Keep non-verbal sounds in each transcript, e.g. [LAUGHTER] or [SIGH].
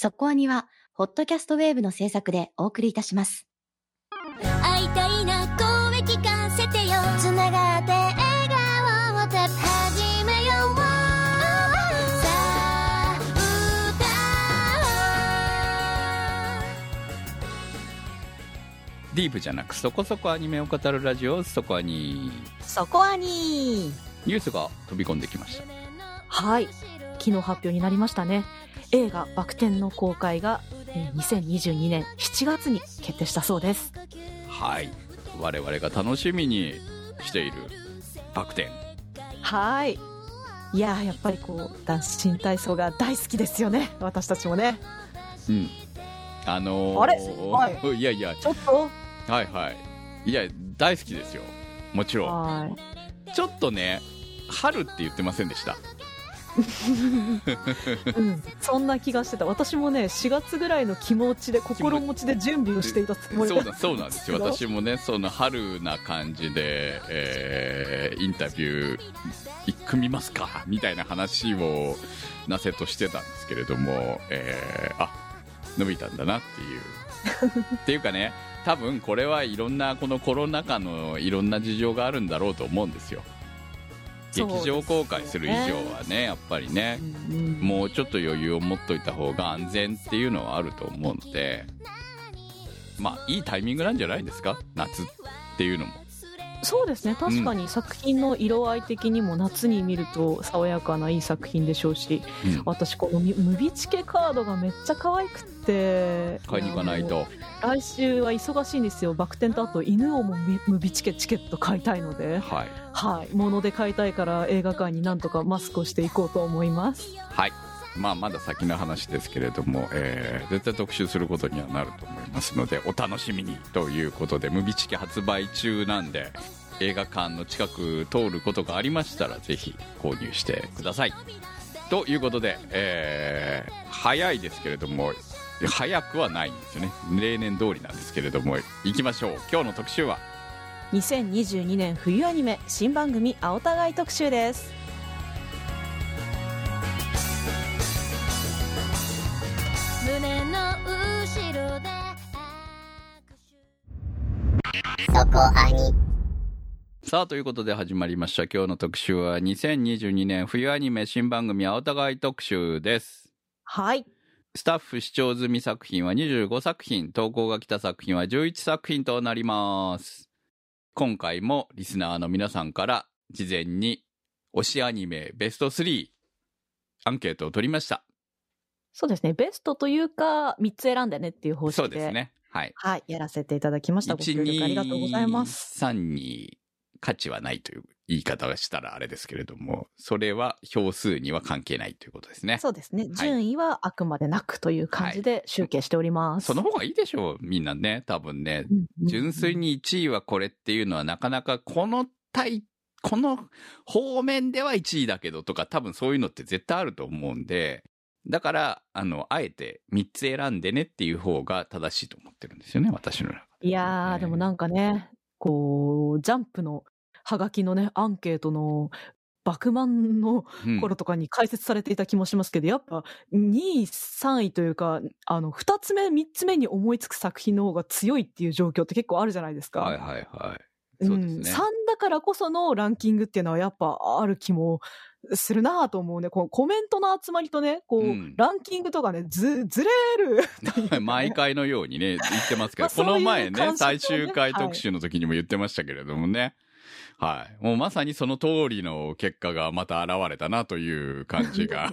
そこアニは、ホットキャストウェーブの制作でお送りいたします。会いたいな声聞かせてよ。つながって笑顔を始めようさあディープじゃなくそこそこアニメを語るラジオそこアニそこアニニュースが飛び込んできました。はい昨日発表になりましたね。映画「バク転」の公開がえー2022年7月に決定したそうです。はい。我々が楽しみにしているバク転。はい。いやーやっぱりこう男子新体操が大好きですよね。私たちもね。うん。あのー、あれ？はいやいや。ちょっと？はいはい。いや大好きですよ。もちろん。はい。ちょっとね春って言ってませんでした？うん、そんな気がしてた。私もね4月ぐらいの気持ちで心持ちで準備をしていたつもりそうだそうなんですよ私もねその春な感じで、えーインタビュー一組みますかみたいな話をなせとしてたんですけれども、えーあ伸びたんだなっていう。[LAUGHS] っていうかね多分これはいろんなこのコロナ禍のいろんな事情があるんだろうと思うんですよ劇場公開する以上はねやっぱりねうん。もうちょっと余裕を持っといた方が安全っていうのはあると思うのでまあいいタイミングなんじゃないですか？夏っていうのもそうですね。確かに作品の色合い的にも夏に見ると爽やかないい作品でしょうしうん。私このみムビチケカードがめっちゃ可愛くって買いに行かないと。来週は忙しいんですよ。バク転とあと犬をもムムビチケチケット買いたいので。はい。はい。物で買いたいから映画館になんとかマスクをしていこうと思います。はいまあまだ先の話ですけれども、えー絶対特集することにはなると思いますのでお楽しみにということで「ムビチケ」発売中なんで映画館の近く通ることがありましたらぜひ購入してください。ということで、えー早いですけれども早くはないんですよね。例年通りなんですけれども行きましょう。今日の特集は？2022年冬アニメ新番組「青互い特集」です。胸の後ろでさあということで始まりました。今日の特集は2022年冬アニメ新番組青互い特集です。はい。スタッフ視聴済み作品は25作品、投稿が来た作品は11作品となります。今回もリスナーの皆さんから事前に推しアニメベスト3アンケートを取りました。そうですねベストというか3つ選んでねっていう方そう式でですね。はい。はいやらせていただきましたご協力ありがとうございます1、2、3に価値はないという言い方をしたらあれですけれども、それは票数には関係ないということですね。そうですねはい順位はあくまでなくという感じで集計しております、その方がいいでしょう、みんなね。多分ね。純粋に1位はこれっていうのはなかなかこの対、この方面では1位だけどとか多分そういうのって絶対あると思うんで、だから、あの、あえて3つ選んでねっていう方が正しいと思ってるんですよね、私の中で。いやー、ねでもなんかね、こう、ジャンプのハガキのね、アンケートの、バクマンのうん頃とかに解説されていた気もしますけど、やっぱ2位、3位というか、あの、2つ目、3つ目に思いつく作品の方が強いっていう状況って結構あるじゃないですか。はいはいはい。そうですね。ん、3だからこそのランキングっていうのはやっぱある気もするなぁと思うね。こうコメントの集まりとね、こう、うんランキングとかね、ず、[LAUGHS] ずれる [LAUGHS] 毎回のようにね、言ってますけど、[LAUGHS] まあこの前ね、ね最終回特集の時にも言ってましたけれどもね。はい。もうまさにその通りの結果がまた現れたなという感じが。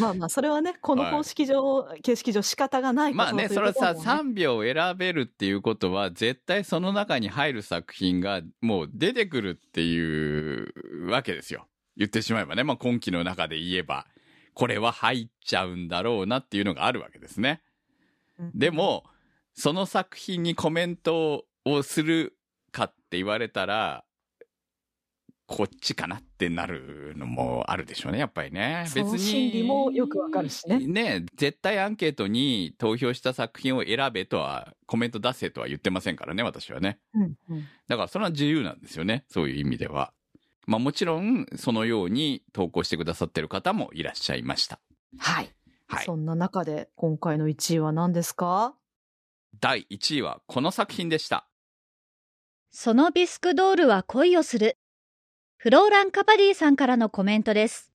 まあまあ、それはね、このはい公式上、形式上仕方がないまあね、そうれさ、こともね3秒選べるっていうことは、絶対その中に入る作品がもう出てくるっていうわけですよ。言ってしまえばね、まあ今期の中で言えば、これは入っちゃうんだろうなっていうのがあるわけですね。で、も、その作品にコメントをするかって言われたら、こっちかなってなるのもあるでしょうね、やっぱりね。その心理もよくわかるしねね、絶対アンケートに投票した作品を選べとは、コメント出せとは言ってませんからね、私はね。うんうんだからそれは自由なんですよね、そういう意味では。まあもちろん、そのように投稿してくださってる方もいらっしゃいました。はい。はいそんな中で今回の1位は何ですか？第1位はこの作品でした。そのビスクドールは恋をする。フローラン・カパディさんからのコメントです。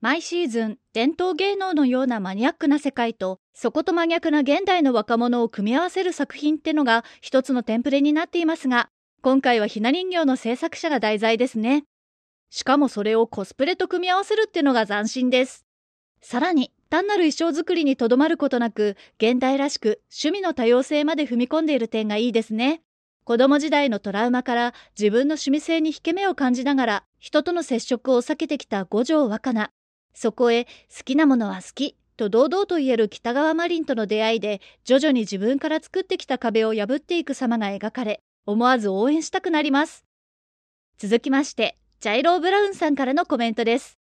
毎シーズン、伝統芸能のようなマニアックな世界と、そこと真逆な現代の若者を組み合わせる作品ってのが一つのテンプレになっていますが、今回はひな人形の制作者が題材ですね。しかもそれをコスプレと組み合わせるってのが斬新です。さらに、単なる衣装作りにとどまることなく、現代らしく趣味の多様性まで踏み込んでいる点がいいですね。子供時代のトラウマから自分の趣味性に引け目を感じながら人との接触を避けてきた五条若菜。そこへ好きなものは好きと堂々と言える北川マリンとの出会いで徐々に自分から作ってきた壁を破っていく様が描かれ思わず応援したくなります。続きまして、ジャイロー・ブラウンさんからのコメントです。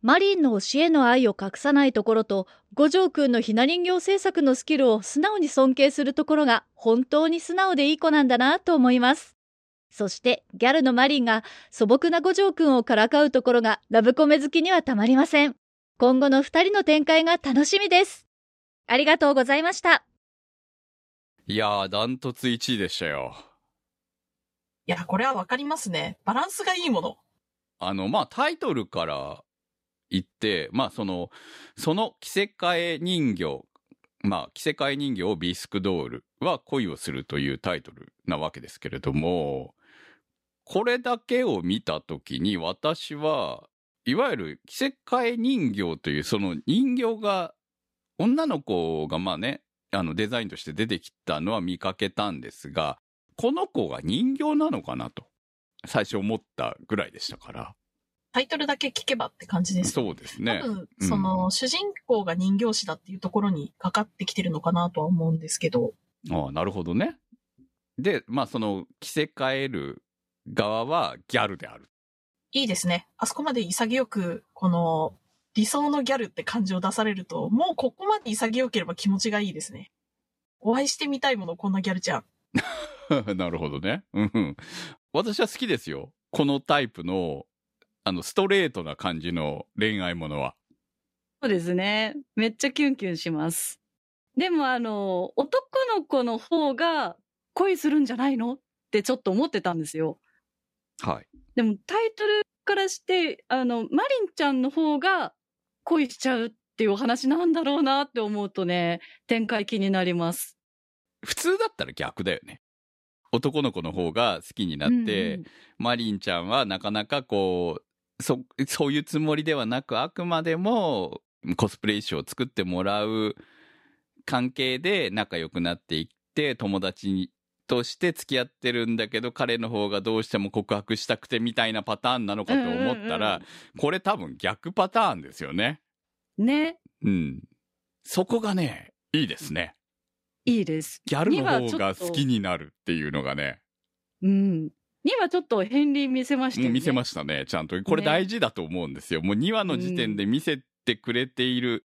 マリンの教えの愛を隠さないところと、五条くんのひな人形制作のスキルを素直に尊敬するところが本当に素直でいい子なんだなと思います。そして、ギャルのマリンが素朴な五条くんをからかうところがラブコメ好きにはたまりません。今後の二人の展開が楽しみです。ありがとうございました。いやー、ダントツ1位でしたよ。いや、これはわかりますね。バランスがいいもの。あの、まあ、タイトルから言って、まあ、その、その着せ替え人形、まあ、着せ替え人形をビスクドールは恋をするというタイトルなわけですけれども、これだけを見たときに私は、いわゆる着せ替え人形というその人形が、女の子がまあね、あのデザインとして出てきたのは見かけたんですが、この子が人形なのかなと、最初思ったぐらいでしたから。タイトルだけ聞けばって感じです。そうですね多。分、うんその、主人公が人形師だっていうところにかかってきてるのかなとは思うんですけど、ああ、なるほどね。で、まあその着せ替える側はギャルである。いいですね。あそこまで潔く、この、理想のギャルって感じを出されると、もうここまで潔ければ気持ちがいいですね。お会いしてみたいもの、こんなギャルちゃん。[LAUGHS] なるほどね。うんうん。私は好きですよ。このタイプの、あの、ストレートな感じの恋愛ものは。そうですね。めっちゃキュンキュンします。でもあの、男の子の方が恋するんじゃないの？ってちょっと思ってたんですよ。はい。でもタイトルからして、あの、マリンちゃんの方が恋しちゃうっていうお話なんだろうなって思うとね、展開気になります。普通だったら逆だよね。男の子の方が好きになって、うんうんマリンちゃんはなかなかこう、そ、そういうつもりではなく、あくまでもコスプレ衣装を作ってもらう関係で仲良くなっていって、友達にとして付き合ってるんだけど、彼の方がどうしても告白したくてみたいなパターンなのかと思ったら、うんこれ多分逆パターンですよね。ね、うん。そこがね、いいですね。いいです。ギャルの方が好きになるっていうのがね。うん。にはちょっと片鱗見せましたよね。見せましたね、ちゃんと。これね大事だと思うんですよ。もう2話の時点で見せてくれている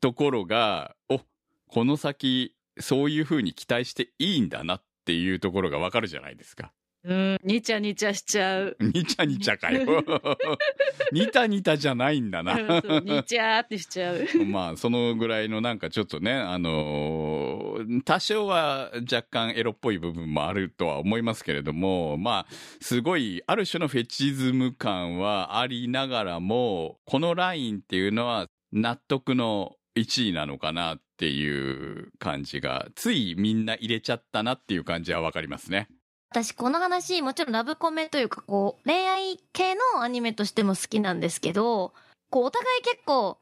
ところが、お、この先、そういう風に期待していいんだなっていうところがわかるじゃないですか。うん、にちゃにちゃしちゃう。にちゃにちゃかよ。[LAUGHS] にたにたじゃないんだな。にちゃーってしちゃう。[LAUGHS] まあ、そのぐらいのなんかちょっとね、あのー多少は若干エロっぽい部分もあるとは思いますけれども、まあ、すごい、ある種のフェチズム感はありながらも、このラインっていうのは納得の1位なのかなっていう感じが、ついみんな入れちゃったなっていう感じはわかりますね。私この話もちろんラブコメというかこう恋愛系のアニメとしても好きなんですけどこうお互い結構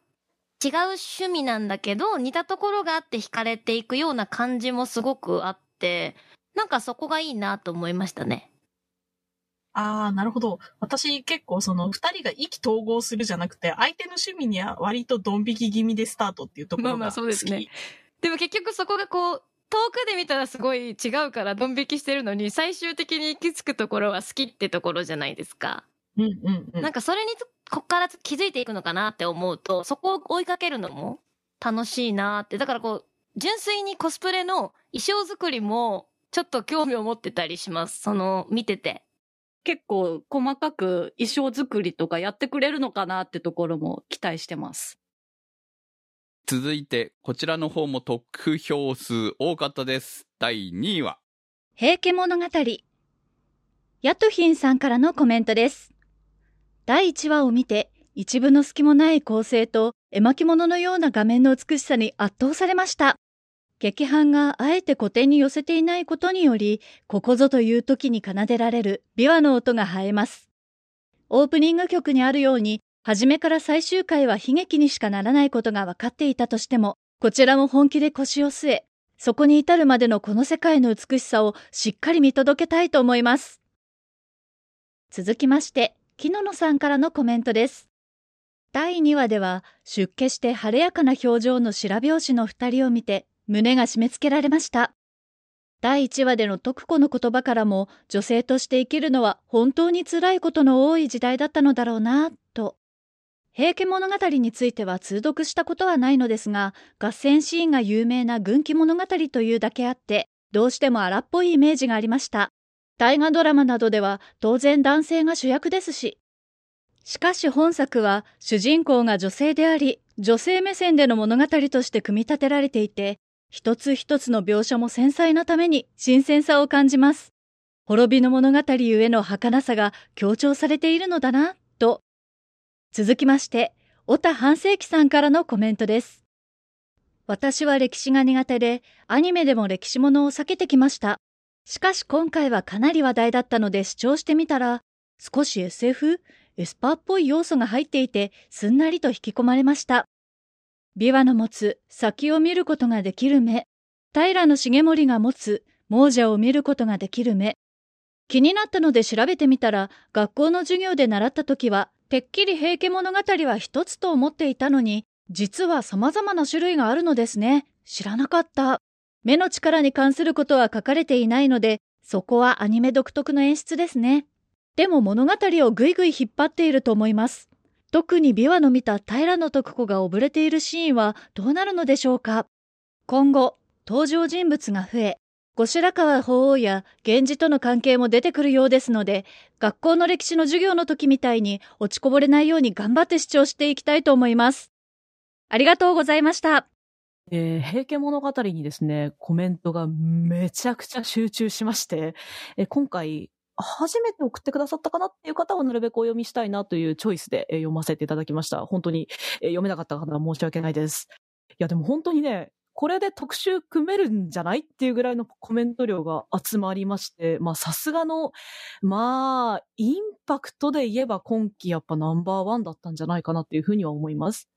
違う趣味なんだけど似たところがあって惹かれていくような感じもすごくあってなんかそこがいいなと思いましたね。ああ、なるほど。私結構その二人が意気投合するじゃなくて、相手の趣味には割とドン引き気味でスタートっていうところが好き。まあまあそうですねでも結局そこがこう遠くで見たらすごい違うからドン引きしてるのに最終的に行き着くところは好きってところじゃないですか。うんうんうん。なんかそれにこっから気づいていくのかなって思うとそこを追いかけるのも楽しいなってだからこう純粋にコスプレの衣装作りもちょっと興味を持ってたりしますその見てて。結構細かく衣装作りとかやってくれるのかなってところも期待してます。続いて、こちらの方も得票数多かったです。第2位は、平家物語。ヤトヒンさんからのコメントです。第1話を見て、一部の隙もない構成と絵巻物のような画面の美しさに圧倒されました。劇伴があえて古典に寄せていないことにより、ここぞという時に奏でられる琵琶の音が映えます。オープニング曲にあるように、初めから最終回は悲劇にしかならないことが分かっていたとしても、こちらも本気で腰を据え、そこに至るまでのこの世界の美しさをしっかり見届けたいと思います。続きまして、木野野さんからのコメントです。第2話では、出家して晴れやかな表情の白拍子の二人を見て、胸が締め付けられました。第1話での徳子の言葉からも、女性として生きるのは本当に辛いことの多い時代だったのだろうな、と。平家物語については通読したことはないのですが、合戦シーンが有名な軍記物語というだけあって、どうしても荒っぽいイメージがありました。大河ドラマなどでは当然男性が主役ですし。しかし本作は主人公が女性であり、女性目線での物語として組み立てられていて、一つ一つの描写も繊細なために新鮮さを感じます。滅びの物語ゆえの儚さが強調されているのだな、と。続きまして、小田半世紀さんからのコメントです。私は歴史が苦手で、アニメでも歴史ものを避けてきました。しかし今回はかなり話題だったので視聴してみたら、少し SF? エスパーっぽい要素が入っていて、すんなりと引き込まれました。琵琶の持つ先を見ることができる目、平重盛が持つ亡者を見ることができる目。気になったので調べてみたら、学校の授業で習った時は、てっきり平家物語は一つと思っていたのに、実は様々な種類があるのですね。知らなかった。目の力に関することは書かれていないので、そこはアニメ独特の演出ですね。でも物語をぐいぐい引っ張っていると思います。特に琵琶の見た平野徳子が溺れているシーンはどうなるのでしょうか今後、登場人物が増え、後白河法皇や源氏との関係も出てくるようですので、学校の歴史の授業の時みたいに落ちこぼれないように頑張って視聴していきたいと思います。ありがとうございました。えー平家物語にですね、コメントがめちゃくちゃ集中しまして、えー今回、初めて送ってくださったかなっていう方をなるべくお読みしたいなというチョイスでえー読ませていただきました。本当に、えー読めなかった方は申し訳ないです。いや、でも本当にね、これで特集組めるんじゃない？っていうぐらいのコメント量が集まりまして、まあさすがの、まあ、インパクトで言えば今季やっぱナンバーワンだったんじゃないかなっていうふうには思います。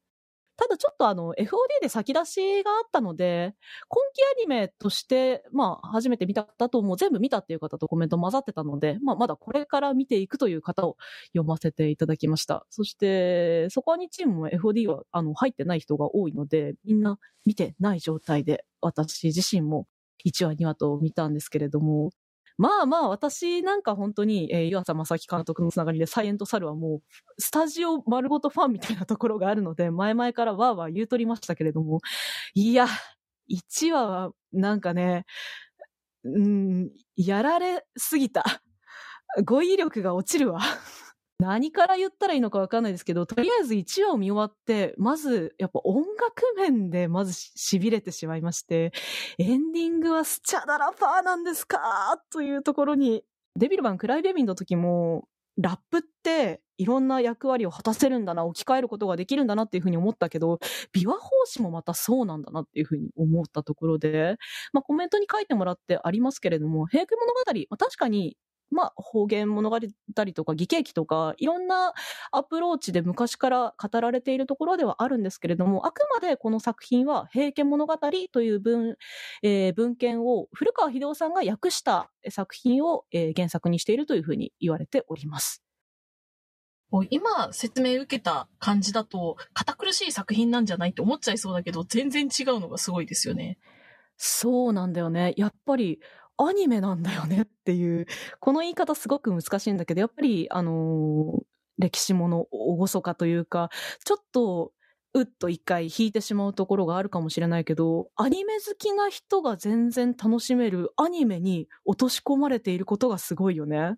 ただちょっとあの、FOD で先出しがあったので、今季アニメとして、まあ、初めて見た方とも全部見たっていう方とコメント混ざってたので、まあ、まだこれから見ていくという方を読ませていただきました。そして、そこにチームも FOD は、あの、入ってない人が多いので、みんな見てない状態で、私自身も1話2話と見たんですけれども、まあまあ、私なんか本当に、えー湯浅正樹監督のつながりで、サイエントサルはもう、スタジオ丸ごとファンみたいなところがあるので、前々からわーわー言うとりましたけれども、いや、1話は、なんかね、うん、やられすぎた。語彙力が落ちるわ。何から言ったらいいのかわかんないですけど、とりあえず1話を見終わって、まず、やっぱ音楽面でまずし痺れてしまいまして、エンディングはスチャダラパーなんですかというところに、デビルマンクライベビンの時も、ラップっていろんな役割を果たせるんだな、置き換えることができるんだなっていうふうに思ったけど、琵琶法師もまたそうなんだなっていうふうに思ったところで、まあコメントに書いてもらってありますけれども、平家物語、まあ、確かに、まあ方言物語とか義経記とか、いろんなアプローチで昔から語られているところではあるんですけれども、あくまでこの作品は平家物語という文、えー文献を古川秀夫さんが訳した作品を、えー原作にしているというふうに言われております。今説明受けた感じだと、堅苦しい作品なんじゃないって思っちゃいそうだけど、全然違うのがすごいですよね。そうなんだよね。やっぱりアニメなんだよねっていう、この言い方すごく難しいんだけど、やっぱり、あのー歴史もの厳かというか、ちょっと、うっと一回引いてしまうところがあるかもしれないけど、アニメ好きな人が全然楽しめるアニメに落とし込まれていることがすごいよね。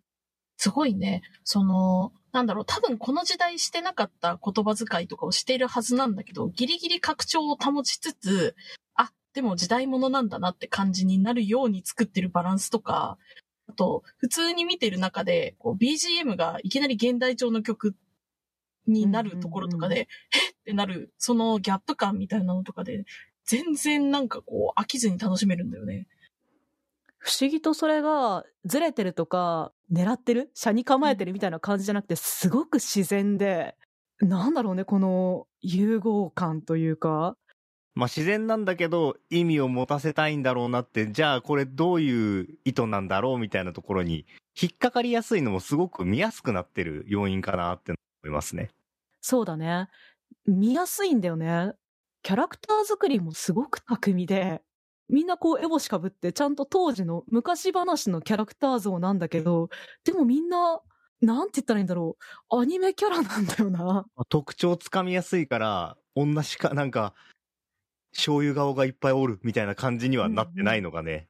すごいね、その、なんだろう、多分この時代してなかった言葉遣いとかをしているはずなんだけど、ギリギリ拡張を保ちつつ、でも時代物なんだなって感じになるように作ってるバランスとか、あと、普通に見てる中で、こう BGM がいきなり現代調の曲になるところとかで、えってなる、そのギャップ感みたいなのとかで、全然なんかこう飽きずに楽しめるんだよね。不思議とそれがずれてるとか、狙ってる？車に構えてるみたいな感じじゃなくて、すごく自然で、なんだろうね、この融合感というか。まあ自然なんだけど意味を持たせたいんだろうなって、じゃあこれどういう意図なんだろうみたいなところに引っかかりやすいのもすごく見やすくなってる要因かなって思いますね。そうだね。見やすいんだよね。キャラクター作りもすごく巧みで、みんなこう、エボシかぶって、ちゃんと当時の昔話のキャラクター像なんだけど、でもみんな、なんて言ったらいいんだろう。アニメキャラなんだよな。特徴つかみやすいから、同じか、なんか、醤油顔がいっぱいおるみたいな感じにはなってないのがね。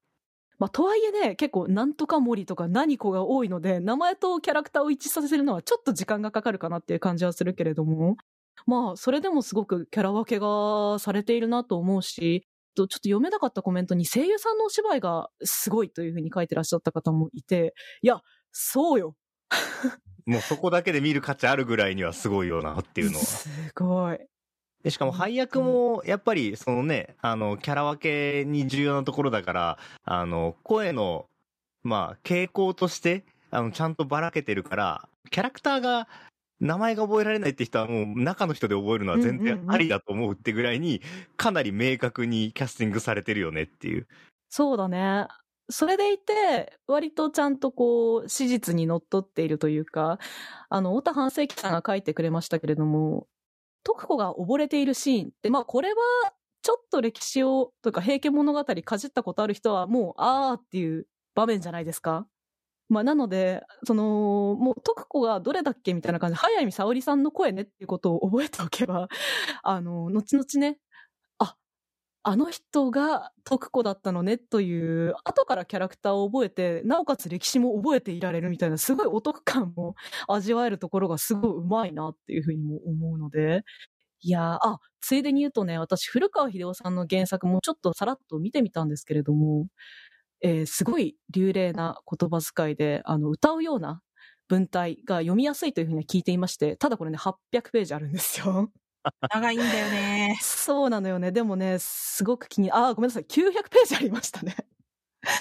まあ、とはいえね、結構、なんとか森とか何子が多いので、名前とキャラクターを一致させるのはちょっと時間がかかるかなっていう感じはするけれども、まあ、それでもすごくキャラ分けがされているなと思うし、とちょっと読めなかったコメントに声優さんのお芝居がすごいというふうに書いてらっしゃった方もいて、いや、そうよ。[LAUGHS] もうそこだけで見る価値あるぐらいにはすごいよなっていうのは。[LAUGHS] すごい。で、しかも配役も、やっぱり、そのね、あの、キャラ分けに重要なところだから、あの、声の、まあ、傾向として、あの、ちゃんとばらけてるから、キャラクターが、名前が覚えられないって人はもう中の人で覚えるのは全然ありだと思うってぐらいに、かなり明確にキャスティングされてるよねっていう。そうだね。それでいて、割とちゃんとこう、史実にのっとっているというか、あの、太田半世紀さんが書いてくれましたけれども、徳子が溺れているシーンって、まあこれは、ちょっと歴史を、というか平家物語かじったことある人は、もう、あーっていう場面じゃないですか。まあなので、その、もう徳子がどれだっけみたいな感じで、早見沙織さんの声ねっていうことを覚えておけば、あの、後々ね、あの人が徳子だったのねという、後からキャラクターを覚えて、なおかつ歴史も覚えていられるみたいな、すごいお得感も味わえるところがすごいうまいなっていうふうにも思うので、いやー、あ、ついでに言うとね、私、古川秀夫さんの原作もちょっとさらっと見てみたんですけれども、えーすごい流麗な言葉遣いで、あの、歌うような文体が読みやすいというふうには聞いていまして、ただこれね、800ページあるんですよ。[LAUGHS] 長いんだよね。そうなのよね。でもね、すごく気に、あー、ごめんなさい。900ページありましたね。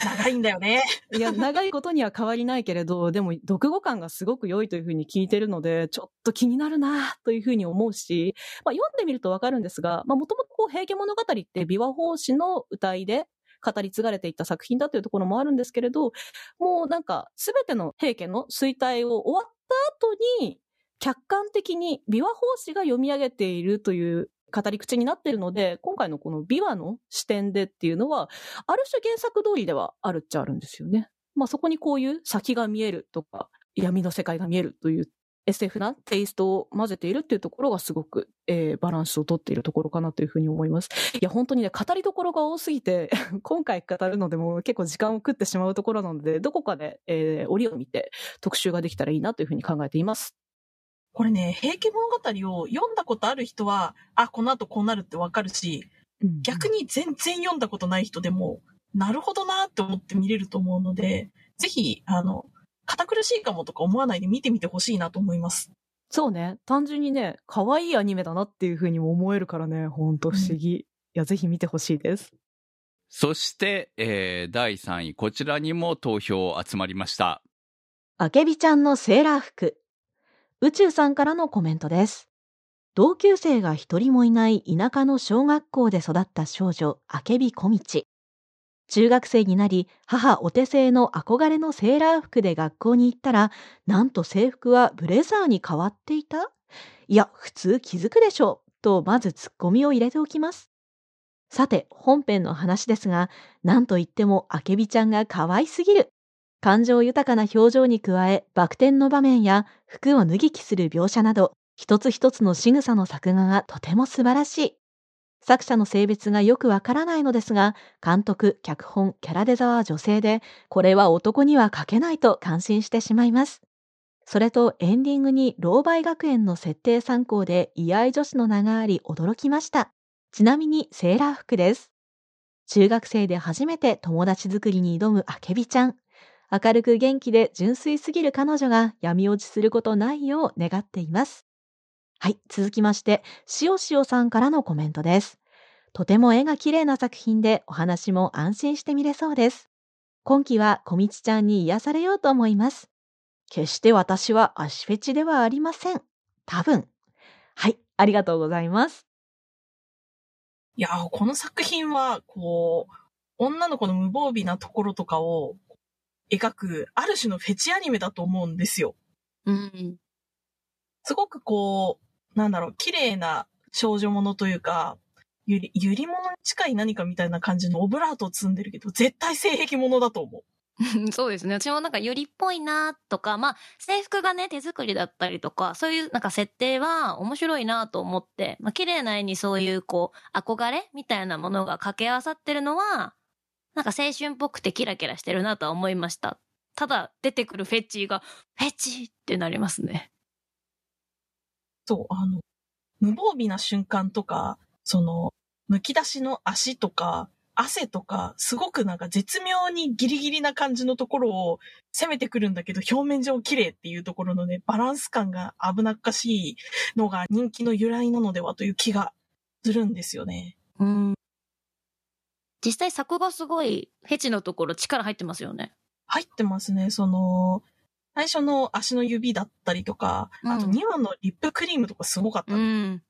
長いんだよね。[LAUGHS] いや、長いことには変わりないけれど、でも、読語感がすごく良いというふうに聞いてるので、ちょっと気になるなというふうに思うし、まあ、読んでみるとわかるんですが、まあ、もともとこう、平家物語って琵琶法師の歌いで語り継がれていった作品だというところもあるんですけれど、もうなんか、すべての平家の衰退を終わった後に、客観的に琵琶法師が読み上げているという語り口になっているので、今回のこの琵琶の視点でっていうのは、ある種原作通りではあるっちゃあるんですよね。まあそこにこういう先が見えるとか、闇の世界が見えるという SF なテイストを混ぜているっていうところがすごく、えーバランスをとっているところかなというふうに思います。いや、本当にね、語りどころが多すぎて、[LAUGHS] 今回語るのでも結構時間を食ってしまうところなので、どこかで、えー折を見て特集ができたらいいなというふうに考えています。これね、平家物語を読んだことある人は、あ、この後こうなるってわかるし、逆に全然読んだことない人でも、なるほどなって思って見れると思うので、ぜひ、あの、堅苦しいかもとか思わないで見てみてほしいなと思います。そうね。単純にね、可愛いアニメだなっていうふうにも思えるからね、ほんと不思議。いや、ぜひ見てほしいです。そして、えー第3位、こちらにも投票集まりました。あけびちゃんのセーラー服。宇宙さんからのコメントです。同級生が一人もいない田舎の小学校で育った少女、あけびこみち。中学生になり、母お手製の憧れのセーラー服で学校に行ったら、なんと制服はブレザーに変わっていた？いや、普通気づくでしょう。と、まずツッコミを入れておきます。さて、本編の話ですが、なんといってもあけびちゃんが可愛すぎる。感情豊かな表情に加え、バク転の場面や服を脱ぎ着する描写など、一つ一つの仕草の作画がとても素晴らしい。作者の性別がよくわからないのですが、監督、脚本、キャラデザは女性で、これは男には書けないと感心してしまいます。それとエンディングに老媒学園の設定参考で居合女子の名があり驚きました。ちなみにセーラー服です。中学生で初めて友達作りに挑むあけびちゃん。明るく元気で純粋すぎる彼女が闇落ちすることないよう願っています。はい、続きまして、しおしおさんからのコメントです。とても絵が綺麗な作品でお話も安心して見れそうです。今期は小道ちゃんに癒されようと思います。決して私は足フェチではありません。多分。はい、ありがとうございます。いやー、この作品は、こう、女の子の無防備なところとかを描く、ある種のフェチアニメだと思うんですよ。うん。すごくこう、なんだろう、綺麗な少女ものというか、ゆり、ゆり物に近い何かみたいな感じのオブラートを積んでるけど、絶対性癖ものだと思う。[LAUGHS] そうですね。私もなんかよりっぽいなとか、まあ制服がね手作りだったりとか、そういうなんか設定は面白いなと思って、まあ綺麗な絵にそういうこう憧れみたいなものが掛け合わさってるのは、なんか青春っぽくてキラキラしてるなとは思いました。ただ出てくるフェチが、フェチってなりますね。そう、あの、無防備な瞬間とか、その、剥き出しの足とか、汗とか、すごくなんか絶妙にギリギリな感じのところを攻めてくるんだけど、表面上綺麗っていうところのね、バランス感が危なっかしいのが人気の由来なのではという気がするんですよね。うん。実際作がすごいフェチのところ力入ってますよね。入ってますね。その、最初の足の指だったりとか、あとうん2話のリップクリームとかすごかった。うん。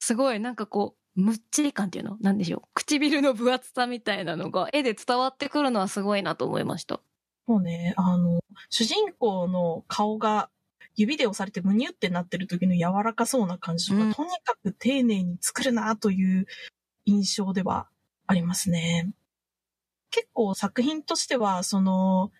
すごい、なんかこう、むっちり感っていうの？なんでしょう？唇の分厚さみたいなのが絵で伝わってくるのはすごいなと思いました。もうね、あの、主人公の顔が指で押されてムニュってなってる時の柔らかそうな感じとか、うんとにかく丁寧に作るなという印象ではありますね。結構作品としては、その、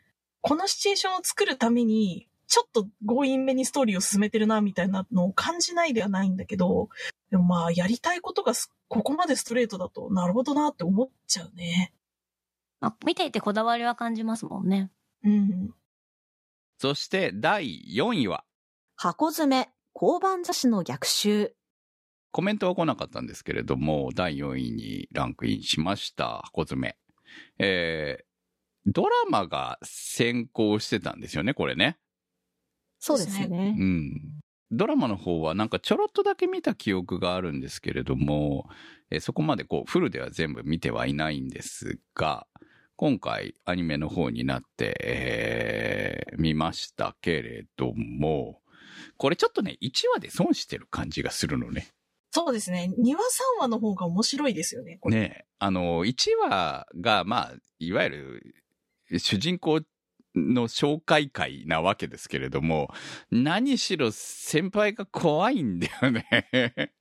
このシチュエーションを作るために、ちょっと強引めにストーリーを進めてるな、みたいなのを感じないではないんだけど、でもまあ、やりたいことがすここまでストレートだと、なるほどなって思っちゃうね。あ見ていてこだわりは感じますもんね。うん。そして第4位は、箱詰め、交番雑誌の逆襲。コメントは来なかったんですけれども、第4位にランクインしました、箱詰め。えー、ドラマが先行してたんですよね、これね。そうですねう。ん。ドラマの方はなんかちょろっとだけ見た記憶があるんですけれども、えーそこまでこうフルでは全部見てはいないんですが、今回アニメの方になって、えー見ましたけれども、これちょっとね、1話で損してる感じがするのね。そうですね。2話3話の方が面白いですよね。ね、あの、1話が、まあ、いわゆる、主人公の紹介会なわけですけれども、何しろ先輩が怖いんだよね。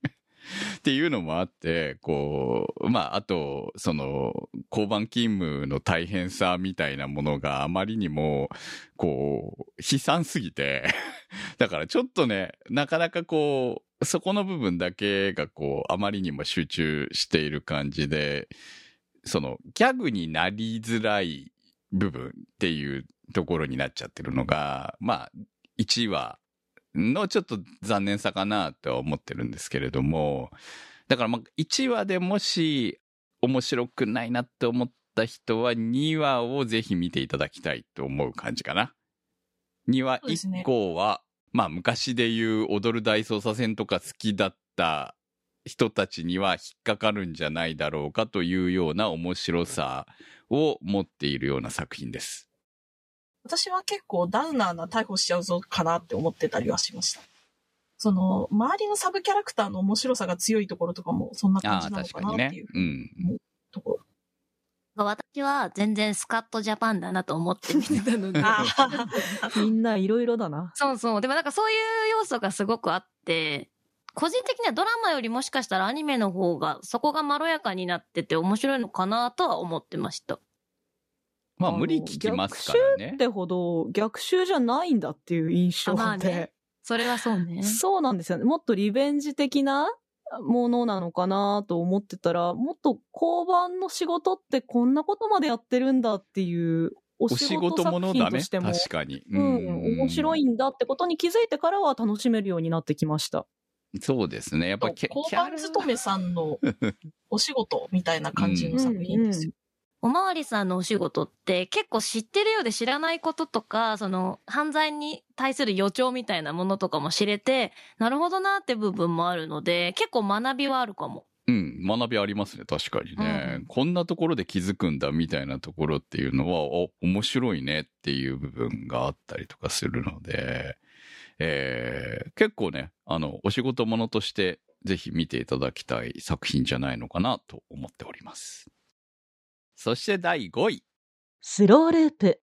っていうのもあって、こう、まあ、あと、その、交番勤務の大変さみたいなものがあまりにも、こう、悲惨すぎて、[LAUGHS] だからちょっとね、なかなかこう、そこの部分だけがこう、あまりにも集中している感じで、その、ギャグになりづらい部分っていうところになっちゃってるのが、まあ、1話のちょっと残念さかなとは思ってるんですけれども、だからまあ、1話でもし面白くないなって思った人は2話をぜひ見ていただきたいと思う感じかな。2話以降は、まあ昔で言う踊る大捜査線とか好きだった人たちには引っかかるんじゃないだろうかというような面白さを持っているような作品です。私は結構ダウナーな逮捕しちゃうぞかなって思ってたりはしました。その、周りのサブキャラクターの面白さが強いところとかもそんな感じなの確かなっていう。うん。ところ。私は全然スカットジャパンだなと思って見てたので。[LAUGHS] あ [LAUGHS] みんないろいろだな。そうそう。でもなんかそういう要素がすごくあって、個人的にはドラマよりもしかしたらアニメの方がそこがまろやかになってて面白いのかなとは思ってました。まあの無理聞きますからね逆襲っ。てほど逆襲じゃないんだっていう印象あまあで。ねそれはそうね。そうなんですよね。もっとリベンジ的なものなのかなと思ってたら、もっと交番の仕事ってこんなことまでやってるんだっていうおお仕仕事作事ものだね。品としても、確かに。うん、面白いんだってことに気づいてからは楽しめるようになってきました。そうですね。やっぱキャ交番勤めさんの [LAUGHS] お仕事みたいな感じの作品ですよ。おまわりさんのお仕事って結構知ってるようで知らないこととか、その犯罪に対する予兆みたいなものとかも知れて、なるほどなって部分もあるので、結構学びはあるかも。うん、学びありますね、確かにね、うんこんなところで気づくんだみたいなところっていうのは、お、面白いねっていう部分があったりとかするので、えー結構ね、あの、お仕事ものとしてぜひ見ていただきたい作品じゃないのかなと思っております。そして第5位。スローループ。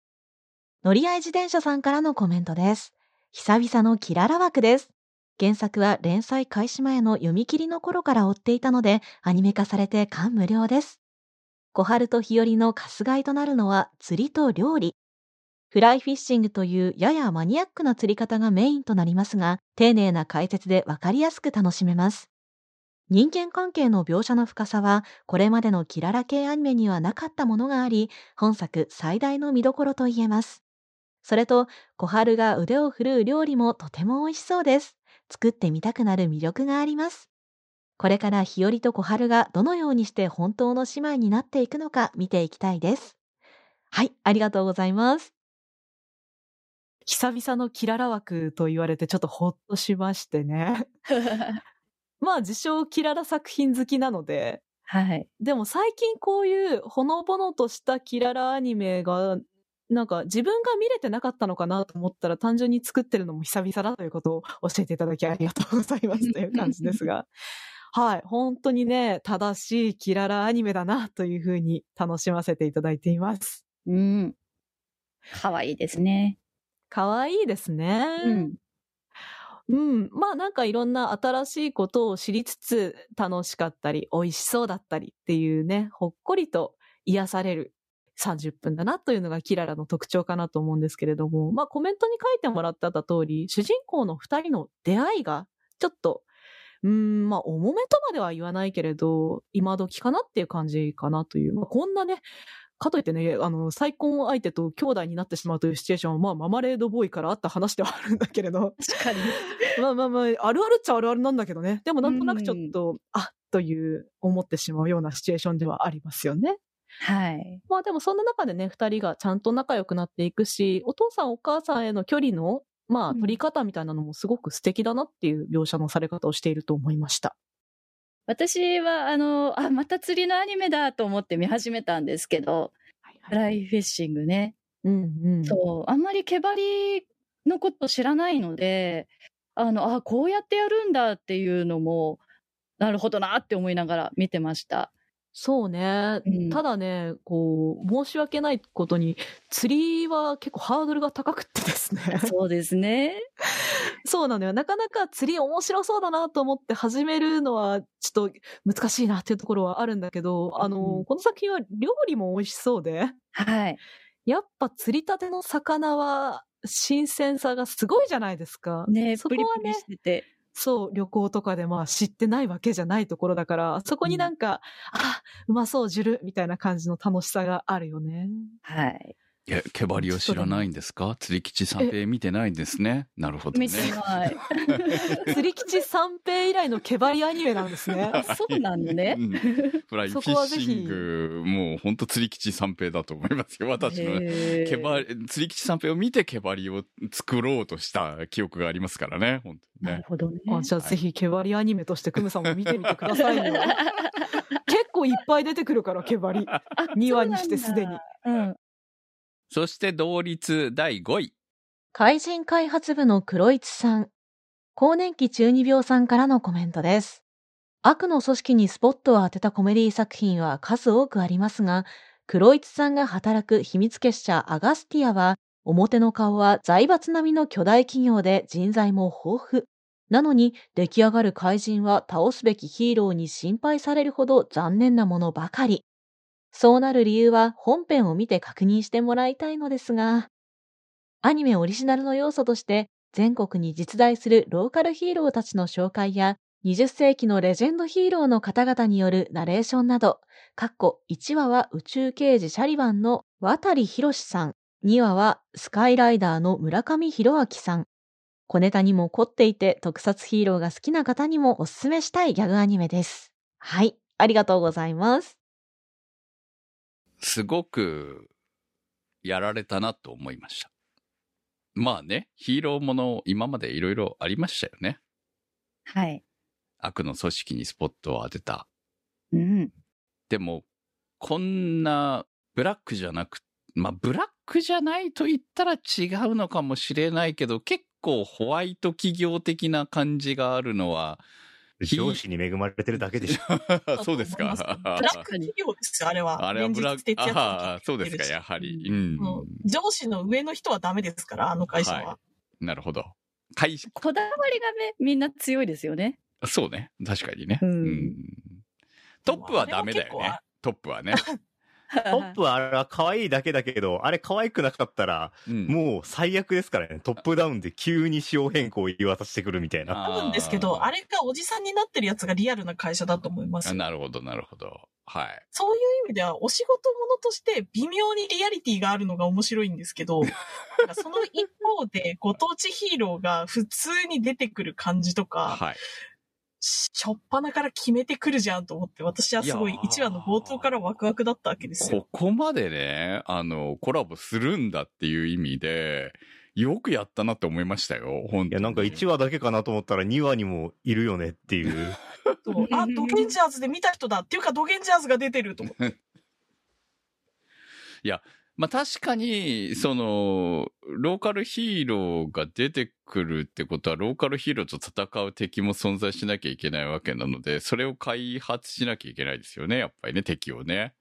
乗り合い自転車さんからのコメントです。久々のキララ枠です。原作は連載開始前の読み切りの頃から追っていたので、アニメ化されて感無量です。小春と日和のカスガイとなるのは釣りと料理。フライフィッシングというややマニアックな釣り方がメインとなりますが、丁寧な解説でわかりやすく楽しめます。人間関係の描写の深さは、これまでのキララ系アニメにはなかったものがあり、本作最大の見どころと言えます。それと、小春が腕を振るう料理もとても美味しそうです。作ってみたくなる魅力があります。これから日和と小春がどのようにして本当の姉妹になっていくのか見ていきたいです。はい、ありがとうございます。久々のキララ枠と言われてちょっとほっとしましてね。[LAUGHS] まあ自称キララ作品好きなので、はい。でも最近こういうほのぼのとしたキララアニメが、なんか自分が見れてなかったのかなと思ったら単純に作ってるのも久々だということを教えていただきありがとうございますという感じですが。[LAUGHS] はい。本当にね、正しいキララアニメだなというふうに楽しませていただいています。うん。かわいいですね。かわいいですね。うん。うん。まあなんかいろんな新しいことを知りつつ楽しかったり、美味しそうだったりっていうね、ほっこりと癒される30分だなというのがキララの特徴かなと思うんですけれども、まあコメントに書いてもらってた通り、主人公の二人の出会いがちょっと、うん、まあ重めとまでは言わないけれど、今時かなっていう感じかなという、まあこんなね、かといってね、あの、再婚相手と兄弟になってしまうというシチュエーションは、まあ、ママレードボーイからあった話ではあるんだけれど、確かに。まあまあまあ、あるあるっちゃあるあるなんだけどね。でもなんとなくちょっと、あという思ってしまうようなシチュエーションではありますよね。はい。まあでもそんな中でね、二人がちゃんと仲良くなっていくし、お父さんお母さんへの距離の、まあうん取り方みたいなのもすごく素敵だなっていう描写のされ方をしていると思いました。私は、あの、あ、また釣りのアニメだと思って見始めたんですけど、フライフィッシングね。うんうん。そう、あんまり毛針のこと知らないので、あの、あ、こうやってやるんだっていうのも、なるほどなって思いながら見てました。そうね。うんただね、こう、申し訳ないことに、釣りは結構ハードルが高くってですね。[LAUGHS] そうですね。[LAUGHS] そうなのよ。なかなか釣り面白そうだなと思って始めるのはちょっと難しいなっていうところはあるんだけど、あの、うんこの作品は料理も美味しそうで、はい。やっぱ釣りたての魚は新鮮さがすごいじゃないですか。ねプリプリそこはね、してて。そう、旅行とかでまあ知ってないわけじゃないところだから、そこになんか、あ、うまそう、ジュルみたいな感じの楽しさがあるよね。はい。え、毛針を知らないんですか？釣り吉三平見てないんですね。なるほどね見。てない。[LAUGHS] 釣り吉三平以来の毛針アニメなんですね。あ、そうなんねう。んフライフィッシング、もう本当釣り吉三平だと思いますよ、私の。へー毛針、釣り吉三平を見て毛針を作ろうとした記憶がありますからね、本当にね。なるほどね。あじゃあぜひ毛針アニメとしてクムさんも見てみてくださいよ。[LAUGHS] 結構いっぱい出てくるから毛針。2話にしてすでに。うん。そして同率第5位。怪人開発部の黒市さん。更年期中二病さんからのコメントです。悪の組織にスポットを当てたコメディ作品は数多くありますが、黒市さんが働く秘密結社アガスティアは、表の顔は財閥並みの巨大企業で人材も豊富。なのに出来上がる怪人は倒すべきヒーローに心配されるほど残念なものばかり。そうなる理由は本編を見て確認してもらいたいのですが、アニメオリジナルの要素として全国に実在するローカルヒーローたちの紹介や20世紀のレジェンドヒーローの方々によるナレーションなど、かっこ1話は宇宙刑事シャリバンの渡博さん、2話はスカイライダーの村上博明さん。小ネタにも凝っていて特撮ヒーローが好きな方にもおすすめしたいギャグアニメです。はい、ありがとうございます。すごくやられたなと思いました。まあね、ヒーローもの今までいろいろありましたよね。はい。悪の組織にスポットを当てた。うん。でも、こんなブラックじゃなく、まあブラックじゃないと言ったら違うのかもしれないけど、結構ホワイト企業的な感じがあるのは、上司に恵まれてるだけでしょ。[LAUGHS] そうですか。ブラック企業ですよ、あれは。あれはブラック、ああ、そうですか、やはり。うん。上司の上の人はダメですから、あの会社は。はなるほど。会社、こだわりがね、みんな強いですよね。そうね。確かにね。うんトップはダメだよね。トップはね。[LAUGHS] トップはあれは可愛いだけだけど、あれ可愛くなかったら、うんもう最悪ですからね。トップダウンで急に仕様変更を言い渡してくるみたいな。多分ですけど、あれがおじさんになってるやつがリアルな会社だと思いますあ。なるほど、なるほど。はい。そういう意味では、お仕事ものとして微妙にリアリティがあるのが面白いんですけど、[LAUGHS] その一方で、ご当地ヒーローが普通に出てくる感じとか、はい。しょっぱなから決めてくるじゃんと思って、私はすごいいやー1話の冒頭からワクワクだったわけですよ。ここまでね、あの、コラボするんだっていう意味で、よくやったなって思いましたよ、本当に。いや、なんか1話だけかなと思ったら2話にもいるよねっていう。[LAUGHS] そうあ、ドゲンジャーズで見た人だっていうか、ドゲンジャーズが出てると思って。[LAUGHS] まあ確かに、その、ローカルヒーローが出てくるってことは、ローカルヒーローと戦う敵も存在しなきゃいけないわけなので、それを開発しなきゃいけないですよね、やっぱりね、敵をね。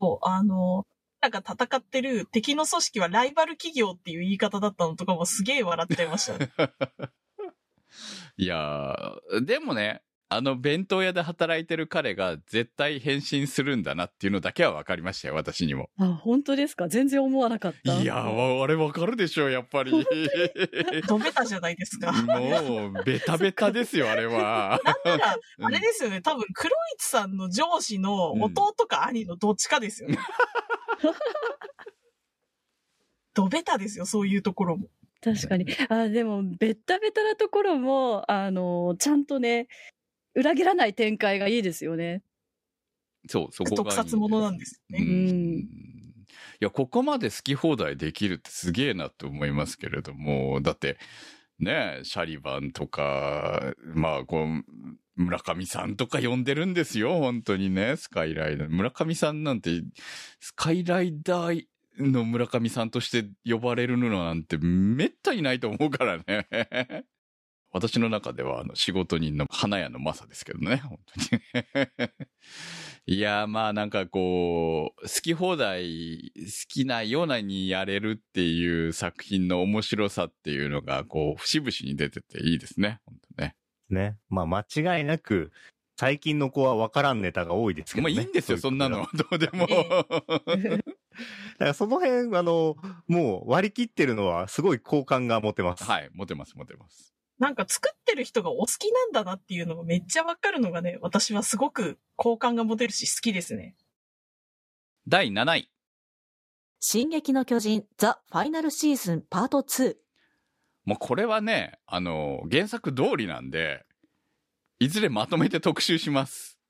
そう、あの、なんか戦ってる敵の組織はライバル企業っていう言い方だったのとかもすげえ笑っちゃいましたね。[LAUGHS] いやー、でもね、あの弁当屋で働いてる彼が絶対変身するんだなっていうのだけは分かりましたよ、私にも。あ、本当ですか？全然思わなかった。いやあれ分かるでしょ、やっぱり。[LAUGHS] ドベタじゃないですか。もう、ベタベタですよ、[LAUGHS] あれは。なんなら、うんあれですよね、多分、黒市さんの上司の弟か兄のどっちかですよね。[LAUGHS] ドベタですよ、そういうところも。確かに。あ、でも、ベッタベタなところも、あの、ちゃんとね、裏切らない展開がいいですよね。そう、そこがいい特撮ものなんですよね。うんいや、ここまで好き放題できるってすげえなって思いますけれども、だって、ね、シャリバンとか、まあ、こう、村上さんとか呼んでるんですよ、本当にね、スカイライダー。村上さんなんて、スカイライダーの村上さんとして呼ばれるのなんてめったにないと思うからね。私の中では、あの、仕事人の花屋のマサですけどね、本当に。[LAUGHS] いやー、まあなんかこう、好き放題、好きなようなにやれるっていう作品の面白さっていうのが、こう、節々に出てていいですね、本当ね。ね。まあ間違いなく、最近の子は分からんネタが多いですけどね。まあいいんですよ、そんなの。[LAUGHS] どうでも。えだからその辺、あの、もう割り切ってるのはすごい好感が持てます。はい、モテます、モテます。なんか作ってる人がお好きなんだなっていうのがめっちゃわかるのがね、私はすごく好感が持てるし好きですね。第7位。進撃の巨人ザ・ファイナルシーズンパート2。もうこれはね、あの、原作通りなんで、いずれまとめて特集します。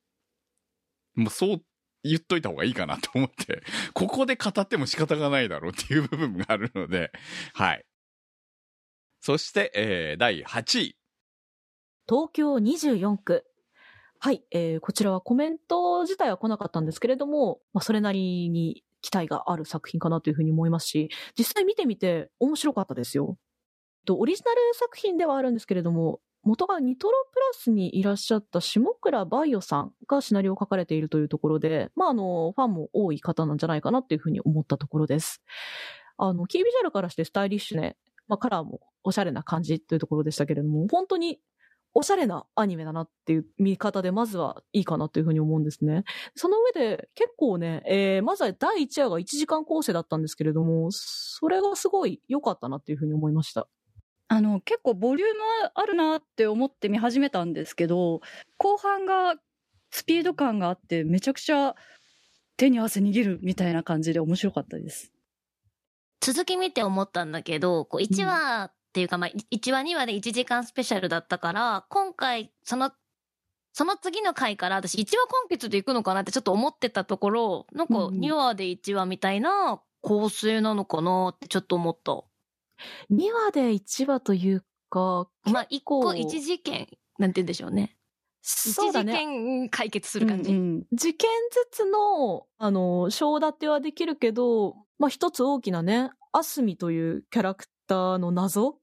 もうそう言っといた方がいいかなと思って、ここで語っても仕方がないだろうっていう部分があるので、はい。そして、えー、第8位。東京24区。はい、えー、こちらはコメント自体は来なかったんですけれども、まあ、それなりに期待がある作品かなというふうに思いますし、実際見てみて面白かったですよ。オリジナル作品ではあるんですけれども、元がニトロプラスにいらっしゃった下倉バイオさんがシナリオを書かれているというところで、まあ、あの、ファンも多い方なんじゃないかなっていうふうに思ったところです。あの、キービジュアルからしてスタイリッシュね、まあ、カラーもおしゃれな感じというところでしたけれども、本当におしゃれなアニメだなっていう見方で、まずはいいかなというふうに思うんですね。その上で、結構ね、えー、まずは第1話が1時間構成だったんですけれども、それがすごい良かったなっていうふうに思いました。あの、結構ボリュームあるなって思って見始めたんですけど、後半がスピード感があって、めちゃくちゃ手に汗握るみたいな感じで面白かったです。続き見て思ったんだけど、こう1話っていうか、まあ、1話2話で1時間スペシャルだったから、今回、その、その次の回から私1話完結で行くのかなってちょっと思ってたところ、なんかうんうん2話で1話みたいな構成なのかなってちょっと思った。2話で1話というか、まあ、1個構1事件、なんて言うんでしょうね。1事そうだね。件解決する感じ。うんうん事件ずつの、あの、章立てはできるけど、まあ、一つ大きなね、アスミというキャラクターの謎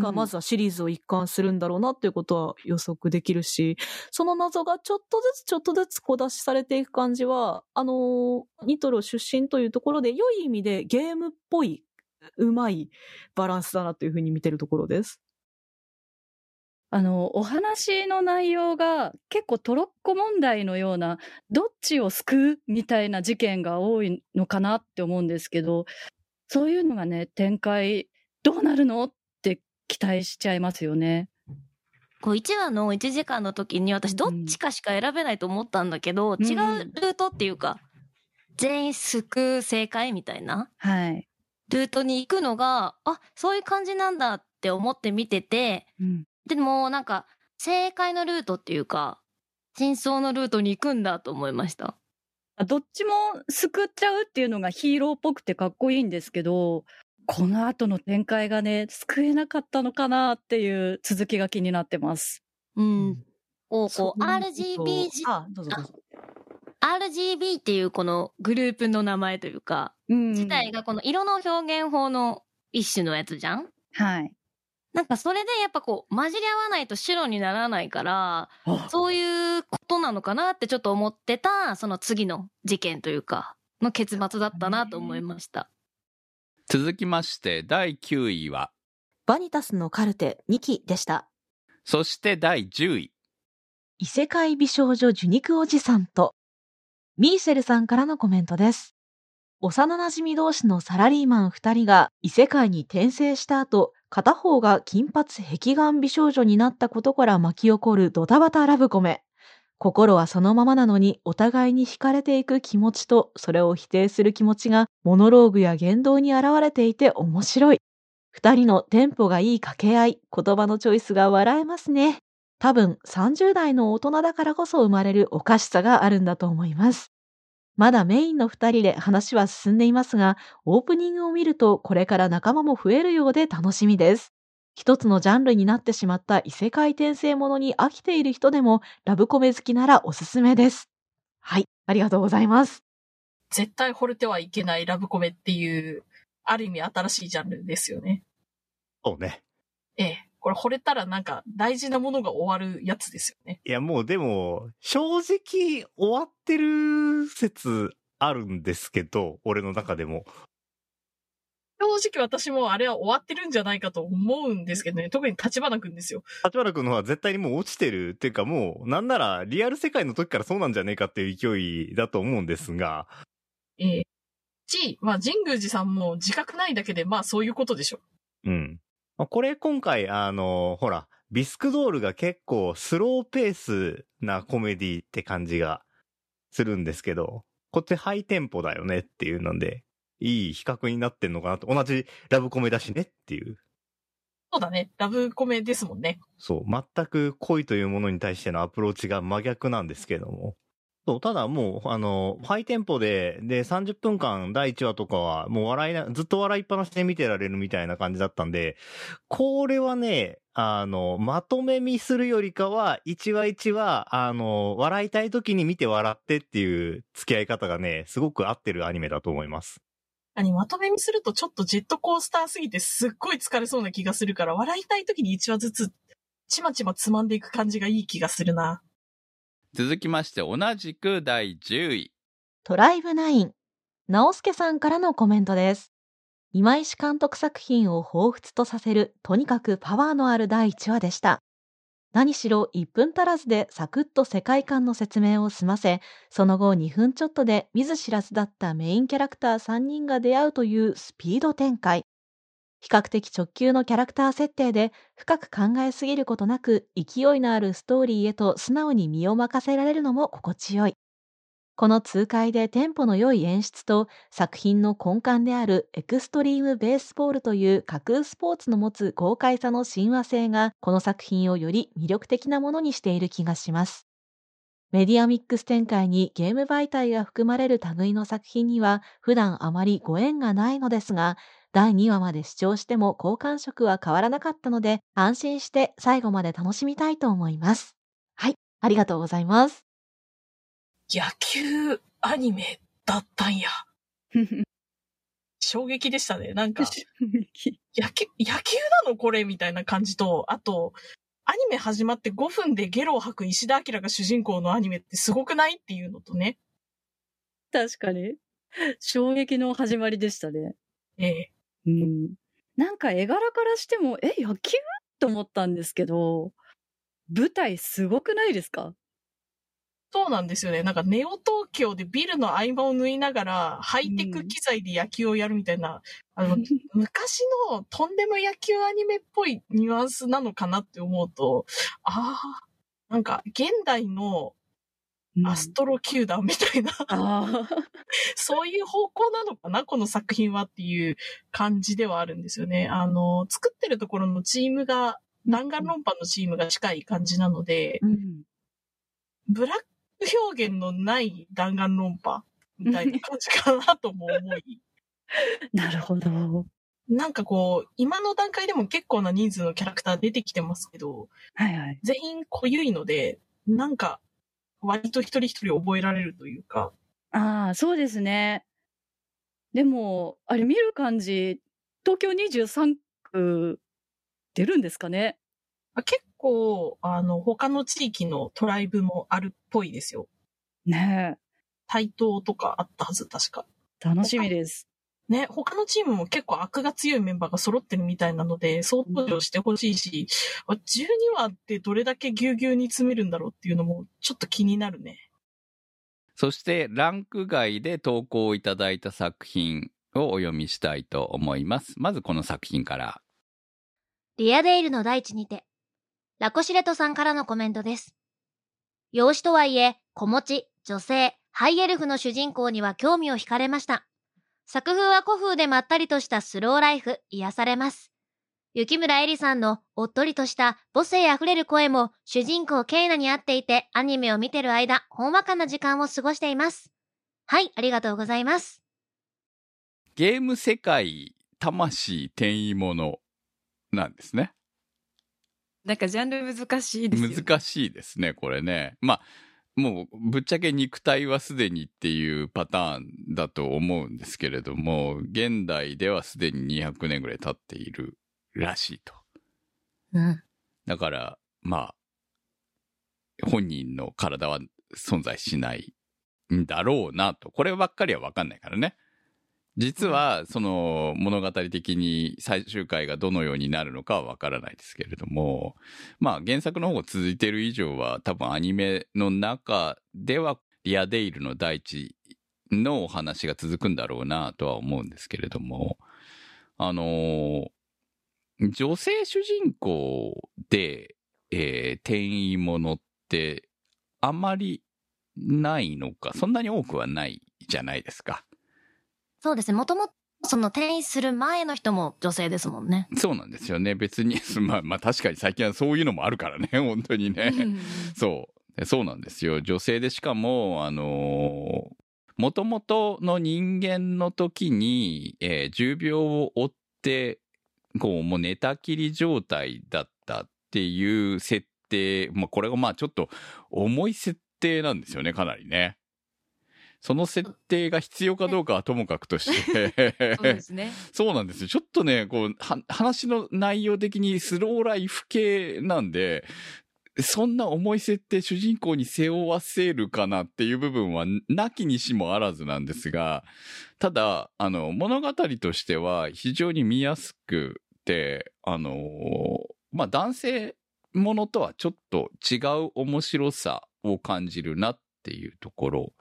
がまずはシリーズを一貫するんだろうなっていうことは予測できるし、その謎がちょっとずつちょっとずつ小出しされていく感じは、あのーニトロ出身というところで良い意味でゲームっぽい、うまいバランスだなというふうに見てるところです。あの、お話の内容が結構トロッコ問題のような、どっちを救うみたいな事件が多いのかなって思うんですけど、そういうのがね、展開どうなるのって期待しちゃいますよね。こう1話の1時間の時に私どっちかしか選べないと思ったんだけど、違うルートっていうか、全員救う正解みたいなはい。ルートに行くのが、あ、そういう感じなんだって思って見てて、うんでもなんか正解のルートっていうか、真相のルートに行くんだと思いました。どっちも救っちゃうっていうのがヒーローっぽくてかっこいいんですけど、この後の展開がね、救えなかったのかなっていう続きが気になってます。うん。こう、こう、RGB、あ、どうぞどうぞ。RGB っていうこのグループの名前というか、うん自体がこの色の表現法の一種のやつじゃん？はい。なんかそれでやっぱこう混じり合わないと白にならないから、あそういうことなのかなってちょっと思ってた、その次の事件というか、の結末だったなと思いました。続きまして、第9位は、バニタスのカルテ2期でした。そして第10位。異世界美少女受肉おじさんと、ミーセルさんからのコメントです。幼馴染同士のサラリーマン二人が異世界に転生した後、片方が金髪壁眼美少女になったことから巻き起こるドタバタラブコメ。心はそのままなのにお互いに惹かれていく気持ちとそれを否定する気持ちがモノローグや言動に現れていて面白い。二人のテンポがいい掛け合い、言葉のチョイスが笑えますね。多分30代の大人だからこそ生まれるおかしさがあるんだと思います。まだメインの二人で話は進んでいますが、オープニングを見るとこれから仲間も増えるようで楽しみです。一つのジャンルになってしまった異世界転生ものに飽きている人でもラブコメ好きならおすすめです。はい、ありがとうございます。絶対惚れてはいけないラブコメっていう、ある意味新しいジャンルですよね。そうね。ええ。これ惚れたらなんか大事なものが終わるやつですよね。いや、もうでも、正直終わってる説あるんですけど、俺の中でも。正直私もあれは終わってるんじゃないかと思うんですけどね。特に立花くんですよ。立花君の方は絶対にもう落ちてるっていうかもう、なんならリアル世界の時からそうなんじゃねえかっていう勢いだと思うんですが、ええ。し、まあ神宮寺さんも自覚ないだけで、まあそういうことでしょ。うん。まあこれ今回、あの、ほら、ビスクドールが結構スローペースなコメディって感じがするんですけど、こっちハイテンポだよねっていうので、いい比較になってんのかなと。同じラブコメだしねっていう。そうだね。ラブコメですもんね。そう、全く恋というものに対してのアプローチが真逆なんですけれども。そう、ただもう、あの、ハイテンポで、で、30分間第1話とかは、もう笑いな、ずっと笑いっぱなしで見てられるみたいな感じだったんで、これはね、あの、まとめ見するよりかは、1話1話、あの、笑いたい時に見て笑ってっていう付き合い方がね、すごく合ってるアニメだと思います。何、まとめにするとちょっとジェットコースターすぎてすっごい疲れそうな気がするから、笑いたい時に1話ずつ、ちまちまつまんでいく感じがいい気がするな。続きまして、同じく第10位。トライブナイン、直輔さんからのコメントです。今石監督作品を彷彿とさせる、とにかくパワーのある第1話でした。何しろ1分足らずでサクッと世界観の説明を済ませ、その後2分ちょっとで見ず知らずだったメインキャラクター3人が出会うというスピード展開。比較的直球のキャラクター設定で深く考えすぎることなく勢いのあるストーリーへと素直に身を任せられるのも心地よい。この痛快でテンポの良い演出と作品の根幹であるエクストリームベースボールという架空スポーツの持つ豪快さの親和性がこの作品をより魅力的なものにしている気がします。メディアミックス展開にゲーム媒体が含まれる類の作品には普段あまりご縁がないのですが、第2話まで視聴しても好感触は変わらなかったので、安心して最後まで楽しみたいと思います。はい、ありがとうございます。野球アニメだったんや。[LAUGHS] 衝撃でしたね。なんか、野球、野球なのこれ？みたいな感じと、あと、アニメ始まって5分でゲロを吐く石田明が主人公のアニメってすごくないっていうのとね。確かに。衝撃の始まりでしたね。ええ。うん。なんか絵柄からしても、え、野球？と思ったんですけど、舞台すごくないですか？そうなんですよね。なんかネオ東京でビルの合間を縫いながら、ハイテク機材で野球をやるみたいな、あの、昔のとんでも野球アニメっぽいニュアンスなのかなって思うと、ああ、なんか現代のアストロ球団みたいな、ああ。[LAUGHS] そういう方向なのかなこの作品はっていう感じではあるんですよね。あの、作ってるところのチームが、弾丸論破のチームが近い感じなので、うん。ブラック表現のない弾丸論破みたいな感じかなとも思い、[LAUGHS] なるほど。なんかこう、今の段階でも結構な人数のキャラクター出てきてますけど、はいはい。全員濃ゆいので、なんか、割と一人一人覚えられるというか、ああ、そうですね。でも、あれ見る感じ、東京23区出るんですかね？あ結構、あの、他の地域のトライブもあるっぽいですよ。ね台東とかあったはず、確か。え。楽しみです。ね、他のチームも結構悪が強いメンバーが揃ってるみたいなので、総登場してほしいし、あ12話ってどれだけぎゅうぎゅうに詰めるんだろうっていうのもちょっと気になるね。そして、ランク外で投稿をいただいた作品をお読みしたいと思います。まずこの作品から。リアデイルの大地にて、ラコシレトさんからのコメントです。養子とはいえ、子持ち、女性、ハイエルフの主人公には興味を惹かれました。作風は古風でまったりとしたスローライフ、癒されます。雪村えりさんのおっとりとした母性あふれる声も主人公ケイナに合っていてアニメを見てる間、ほんわかな時間を過ごしています。はい、ありがとうございます。ゲーム世界魂転移ものなんですね。なんかジャンル難しいですよね。難しいですね、これね。まあ、もう、ぶっちゃけ肉体はすでにっていうパターンだと思うんですけれども、現代ではすでに200年ぐらい経っているらしいと。うん。だから、まあ、本人の体は存在しないんだろうなと。こればっかりはわかんないからね。実は、その物語的に最終回がどのようになるのかはわからないですけれども、まあ原作の方が続いている以上は多分アニメの中ではリアデイルの大地のお話が続くんだろうなとは思うんですけれども、あの女性主人公で、えー、転移ものってあまりないのか、そんなに多くはないじゃないですか。そうですね。もともと、その転移する前の人も女性ですもんね。そうなんですよね。別に、[LAUGHS] まあまあ確かに最近はそういうのもあるからね、[LAUGHS] 本当にね。そう。そうなんですよ。女性でしかも、あのもともとの人間の時に、えー重病を負って、こう、もう寝たきり状態だったっていう設定、まあこれがまあちょっと重い設定なんですよね、かなりね。その設定が必要かどうかはともかくとして。そうですね。[LAUGHS] そうなんですよ。ちょっとね、こう、は、話の内容的にスローライフ系なんで、そんな重い設定主人公に背負わせるかなっていう部分はなきにしもあらずなんですが、ただ、あの、物語としては非常に見やすくて、あの、まあ、男性ものとはちょっと違う面白さを感じるなっていうところ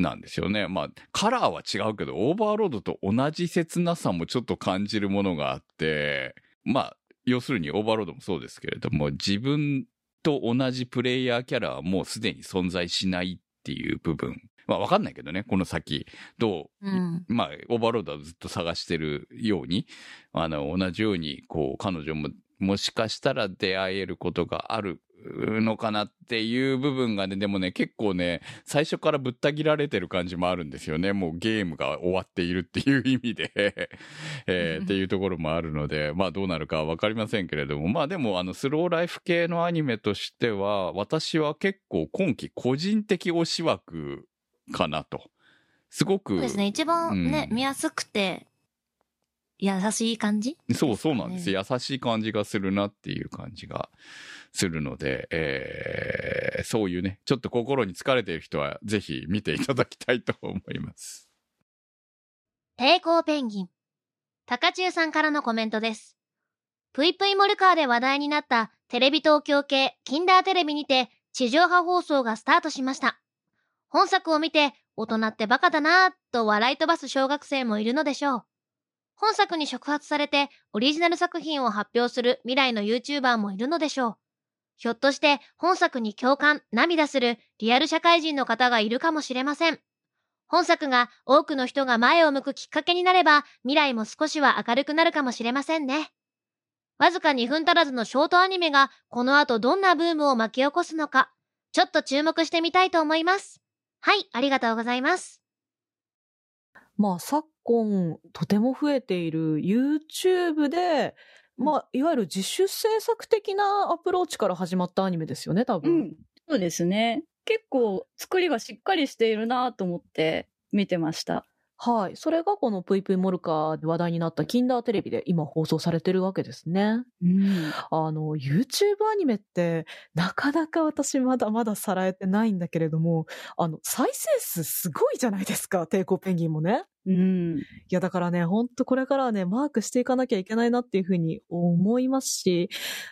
なんですよね。まあ、カラーは違うけど、オーバーロードと同じ切なさもちょっと感じるものがあって、まあ、要するにオーバーロードもそうですけれども、自分と同じプレイヤーキャラはもうすでに存在しないっていう部分。まあわかんないけどね、この先、どう、うん。まあ、オーバーロードはずっと探してるように、あの、同じように、こう、彼女も、もしかしたら出会えることがあるのかなっていう部分がね、でもね、結構ね、最初からぶった切られてる感じもあるんですよね。もうゲームが終わっているっていう意味で、えーっていうところもあるので、まあどうなるかはわかりませんけれども、まあでもあの、スローライフ系のアニメとしては、私は結構今季個人的推し枠かなと。すごく、そうですね。一番ね、うん見やすくて、優しい感じ？そうそうなんです。ね優しい感じがするなっていう感じがするので、えーそういうね、ちょっと心に疲れている人はぜひ見ていただきたいと思います。抵抗ペンギン。高中さんからのコメントです。ぷいぷいモルカーで話題になったテレビ東京系キンダーテレビにて地上波放送がスタートしました。本作を見て大人ってバカだなぁと笑い飛ばす小学生もいるのでしょう。本作に触発されてオリジナル作品を発表する未来の YouTuber もいるのでしょう。ひょっとして本作に共感、涙するリアル社会人の方がいるかもしれません。本作が多くの人が前を向くきっかけになれば、未来も少しは明るくなるかもしれませんね。わずか2分足らずのショートアニメが、この後どんなブームを巻き起こすのか、ちょっと注目してみたいと思います。はい、ありがとうございます。まあ、昨今、とても増えている YouTube で、まあ、いわゆる自主制作的なアプローチから始まったアニメですよね、多う分。ん。そうですね。結構作りがしっかりしているなと思って見てました。はい。それがこのぷいぷいモルカーで話題になったキンダーテレビで今放送されてるわけですね。うん。あの、YouTube アニメって、なかなか私まだまださらえてないんだけれども、あの、再生数すごいじゃないですか、抵抗ペンギンもね。うん。いや、だからね、ほんとこれからはね、マークしていかなきゃいけないなっていうふうに思いますし、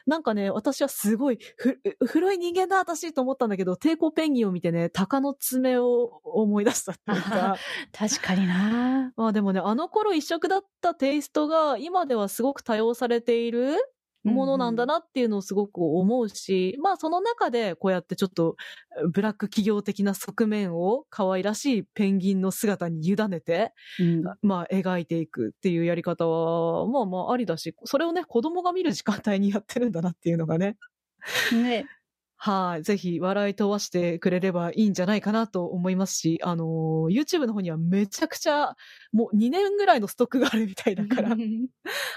なんかね、私はすごい、ふ、古い人間だ、私と思ったんだけど、抵抗ペンギンを見てね、鷹の爪を思い出したっていうか、[LAUGHS] 確かになまあでもね、あの頃一色だったテイストが、今ではすごく多用されているものなんだなっていうのをすごく思うし、まあその中でこうやってちょっとブラック企業的な側面を可愛らしいペンギンの姿に委ねて、うん。まあ描いていくっていうやり方は、まあまあありだし、それをね、子供が見る時間帯にやってるんだなっていうのがね、ね。はい。ぜひ笑い飛ばしてくれればいいんじゃないかなと思いますし、あのー YouTube の方にはめちゃくちゃ、もう2年ぐらいのストックがあるみたいだから、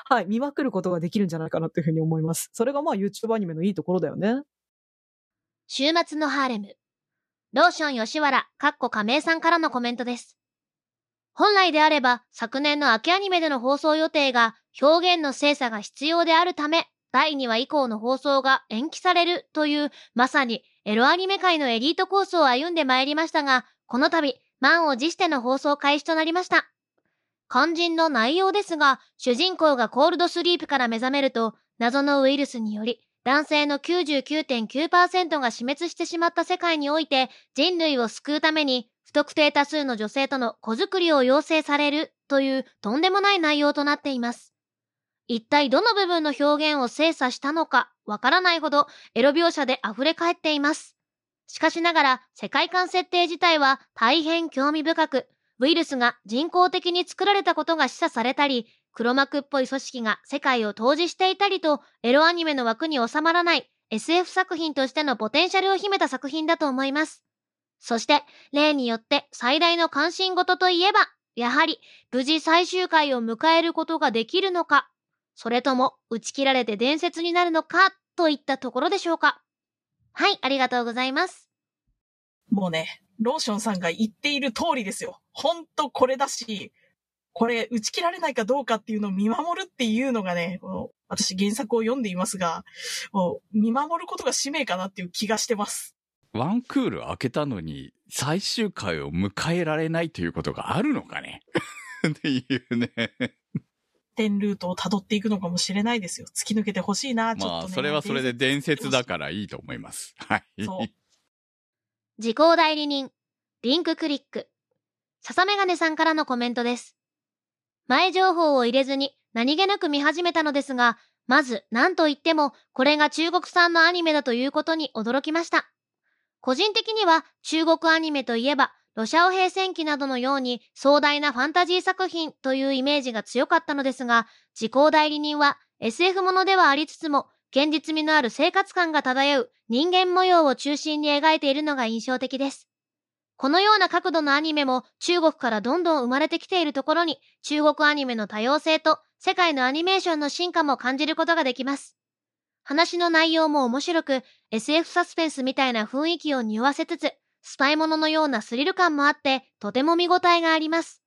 はい。見まくることができるんじゃないかなというふうに思います。それがまあ YouTube アニメのいいところだよね。週末のハーレム。ローション吉原、かっこ亀井さんからのコメントです。本来であれば、昨年の秋アニメでの放送予定が、表現の精査が必要であるため、第2話以降の放送が延期されるという、まさにエロアニメ界のエリートコースを歩んでまいりましたが、この度、満を持しての放送開始となりました。肝心の内容ですが、主人公がコールドスリープから目覚めると、謎のウイルスにより、男性の99.9%が死滅してしまった世界において人類を救うために不特定多数の女性との子作りを要請されるというとんでもない内容となっています。一体どの部分の表現を精査したのかわからないほどエロ描写で溢れ返っています。しかしながら世界観設定自体は大変興味深く、ウイルスが人工的に作られたことが示唆されたり、黒幕っぽい組織が世界を統治していたりと、エロアニメの枠に収まらない SF 作品としてのポテンシャルを秘めた作品だと思います。そして、例によって最大の関心事といえば、やはり無事最終回を迎えることができるのか、それとも打ち切られて伝説になるのか、といったところでしょうか。はい、ありがとうございます。もうね、ローションさんが言っている通りですよ。ほんとこれだし、これ打ち切られないかどうかっていうのを見守るっていうのがね、この私原作を読んでいますが、もう見守ることが使命かなっていう気がしてます。ワンクール開けたのに最終回を迎えられないということがあるのかね [LAUGHS] っていうね。点ルートを辿っていくのかもしれないですよ。突き抜けてほしいな、ちょっと、ね。まあ、それはそれで伝説だからいいと思います。[LAUGHS] はい。そう時効代理人、リンククリック。笹メガネさんからのコメントです。前情報を入れずに何気なく見始めたのですが、まず何と言ってもこれが中国産のアニメだということに驚きました。個人的には中国アニメといえば、ロシアオ平戦記などのように壮大なファンタジー作品というイメージが強かったのですが、時効代理人は SF ものではありつつも、現実味のある生活感が漂う人間模様を中心に描いているのが印象的です。このような角度のアニメも中国からどんどん生まれてきているところに、中国アニメの多様性と世界のアニメーションの進化も感じることができます。話の内容も面白く、SF サスペンスみたいな雰囲気を匂わせつつ、スパイもののようなスリル感もあって、とても見応えがあります。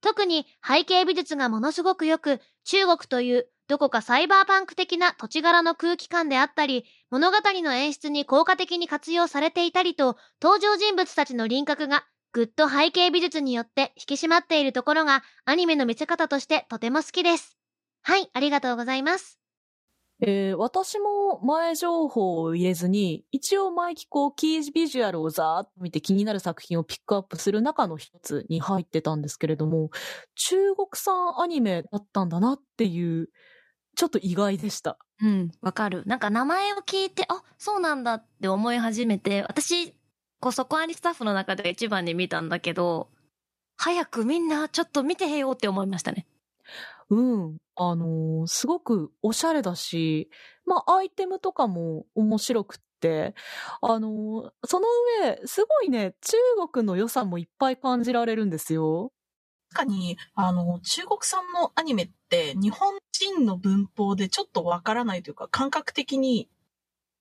特に背景美術がものすごく良く、中国というどこかサイバーパンク的な土地柄の空気感であったり、物語の演出に効果的に活用されていたりと、登場人物たちの輪郭がぐっと背景美術によって引き締まっているところがアニメの見せ方としてとても好きです。はい、ありがとうございます。えー私も前情報を入れずに、一応毎期こう、キービジュアルをざーっと見て気になる作品をピックアップする中の一つに入ってたんですけれども、中国産アニメだったんだなっていう、ちょっと意外でした。うん、わかる。なんか名前を聞いて、あ、そうなんだって思い始めて、私、こう、そこアニスタッフの中で一番に見たんだけど、早くみんなちょっと見てへよって思いましたね。うん。あのーすごくおしゃれだし、ま、アイテムとかも面白くって、あのーその上、すごいね、中国の良さもいっぱい感じられるんですよ。確かに、あの、中国産のアニメって日本人の文法でちょっとわからないというか、感覚的に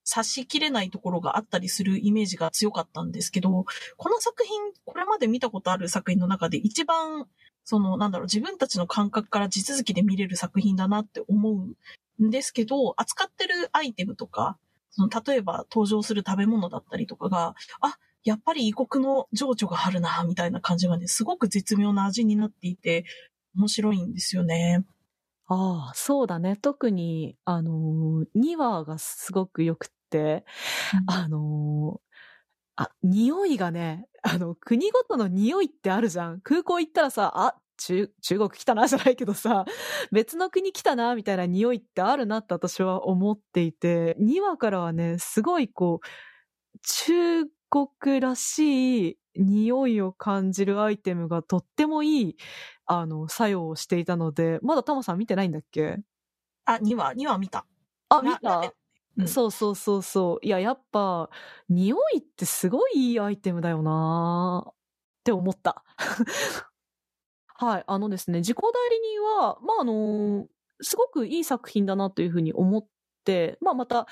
察しきれないところがあったりするイメージが強かったんですけど、この作品、これまで見たことある作品の中で一番、その、なんだろう、自分たちの感覚から地続きで見れる作品だなって思うんですけど、扱ってるアイテムとか、その、例えば登場する食べ物だったりとかが、あ、やっぱり異国の情緒があるな、みたいな感じがね、すごく絶妙な味になっていて、面白いんですよね。ああ、そうだね。特に、あのー、2話がすごく良くって、あのーあ、匂いがね、あの、国ごとの匂いってあるじゃん。空港行ったらさ、あ、中、中国来たなじゃないけどさ、別の国来たなみたいな匂いってあるなって私は思っていて、2話からはね、すごいこう、中国らしい匂いを感じるアイテムがとってもいい、あの、作用をしていたので、まだタマさん見てないんだっけ？あ、2話、2話見た。あ、な見た？そうそうそうそう。いや、やっぱ、匂いってすごいいいアイテムだよなって思った。[LAUGHS] はい。あのですね、自己代理人は、まあ、あのすごくいい作品だなというふうに思って、まあ、また、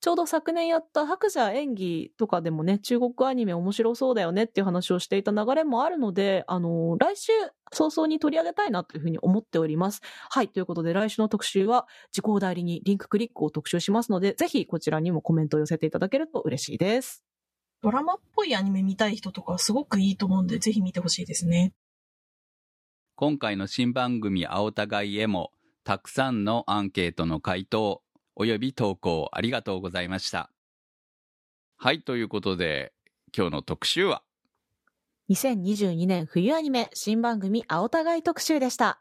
ちょうど昨年やった白蛇演技とかでもね、中国アニメ面白そうだよねっていう話をしていた流れもあるので、あの来週早々に取り上げたいなというふうに思っております。はい。ということで、来週の特集は、時効代理にリンククリックを特集しますので、ぜひこちらにもコメントを寄せていただけると嬉しいです。ドラマっぽいアニメ見たい人とかすごくいいと思うんで、ぜひ見てほしいですね。今回の新番組青互いへもたくさんのアンケートの回答および投稿ありがとうございました。はいということで今日の特集は？2022年冬アニメ新番組青互い特集でした。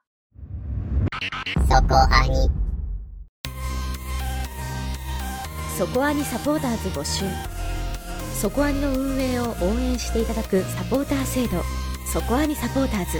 そこアニサポーターズ募集。そこアニの運営を応援していただくサポーター制度そこアニサポーターズ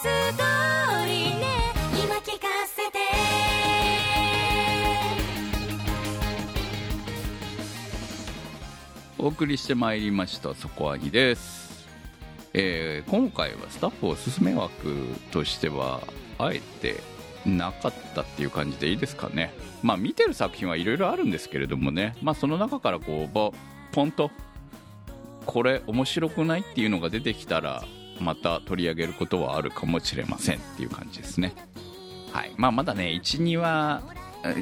ストーリーね。今聞かせて。お送りしてまいりましたそこアニです、えー今回はスタッフおすすめ枠としてはあえてなかったっていう感じでいいですかね。まあ見てる作品はいろいろあるんですけれどもね。まあその中からこうポンとこれ面白くないっていうのが出てきたらまた取り上げることはあるかもしれませんっていう感じですね。はい。まあまだね12話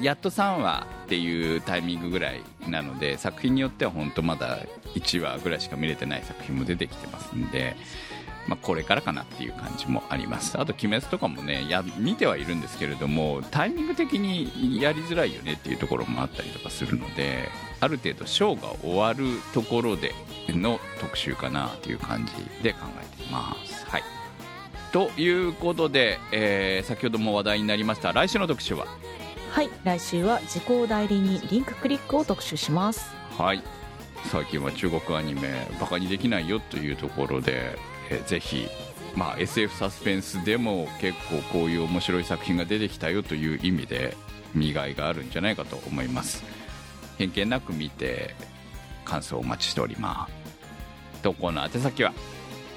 やっと3話っていうタイミングぐらいなので作品によっては本当まだ1話ぐらいしか見れてない作品も出てきてますんで、まあ、これからかなっていう感じもあります。あと「鬼滅」とかもねや見てはいるんですけれどもタイミング的にやりづらいよねっていうところもあったりとかするのである程度ショーが終わるところでの特集かなという感じで考えています。はい。ということで、えー先ほども話題になりました来週の特集は？はい、来週は時効代理人リンククリックを特集します。はい。最近は中国アニメバカにできないよというところで、えーぜひ、まあ、SF サスペンスでも結構こういう面白い作品が出てきたよという意味で見がいがあるんじゃないかと思います。偏見なく見て感想をお待ちしております。投稿の宛先は？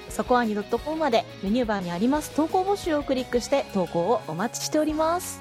そこはに .com までメニューバーにあります投稿募集をクリックして投稿をお待ちしております。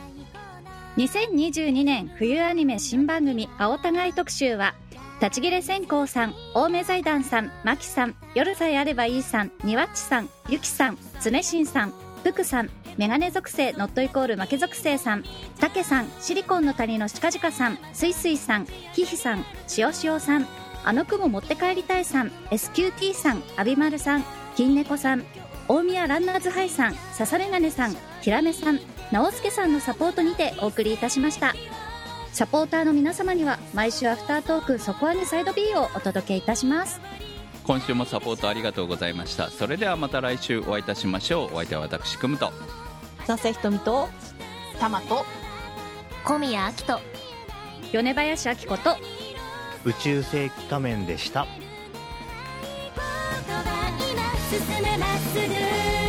2022年冬アニメ新番組青互い特集は立ち切れ線香さん青梅財団さんマキさん夜さえあればいいさんにわっちさんゆきさんつねしんさんぷくさんメガネ属性ノットイコール負け属性さんたけさんシリコンの谷のしかじかさんすいすいさんひひさんしおしおさんあの雲持って帰りたいさん SQT さんアビマルさん金猫さん大宮ランナーズハイさん笹メガネさんひらめさん直輔さんのサポートにてお送りいたしました。サポーターの皆様には毎週アフタートークそこアニサイド B をお届けいたします。今週もサポートありがとうございました。それではまた来週お会いいたしましょう。お相手は私くむと。なせひとみとタマと小宮明人。米林明子と宇宙世紀仮面でした。進めまっすぐ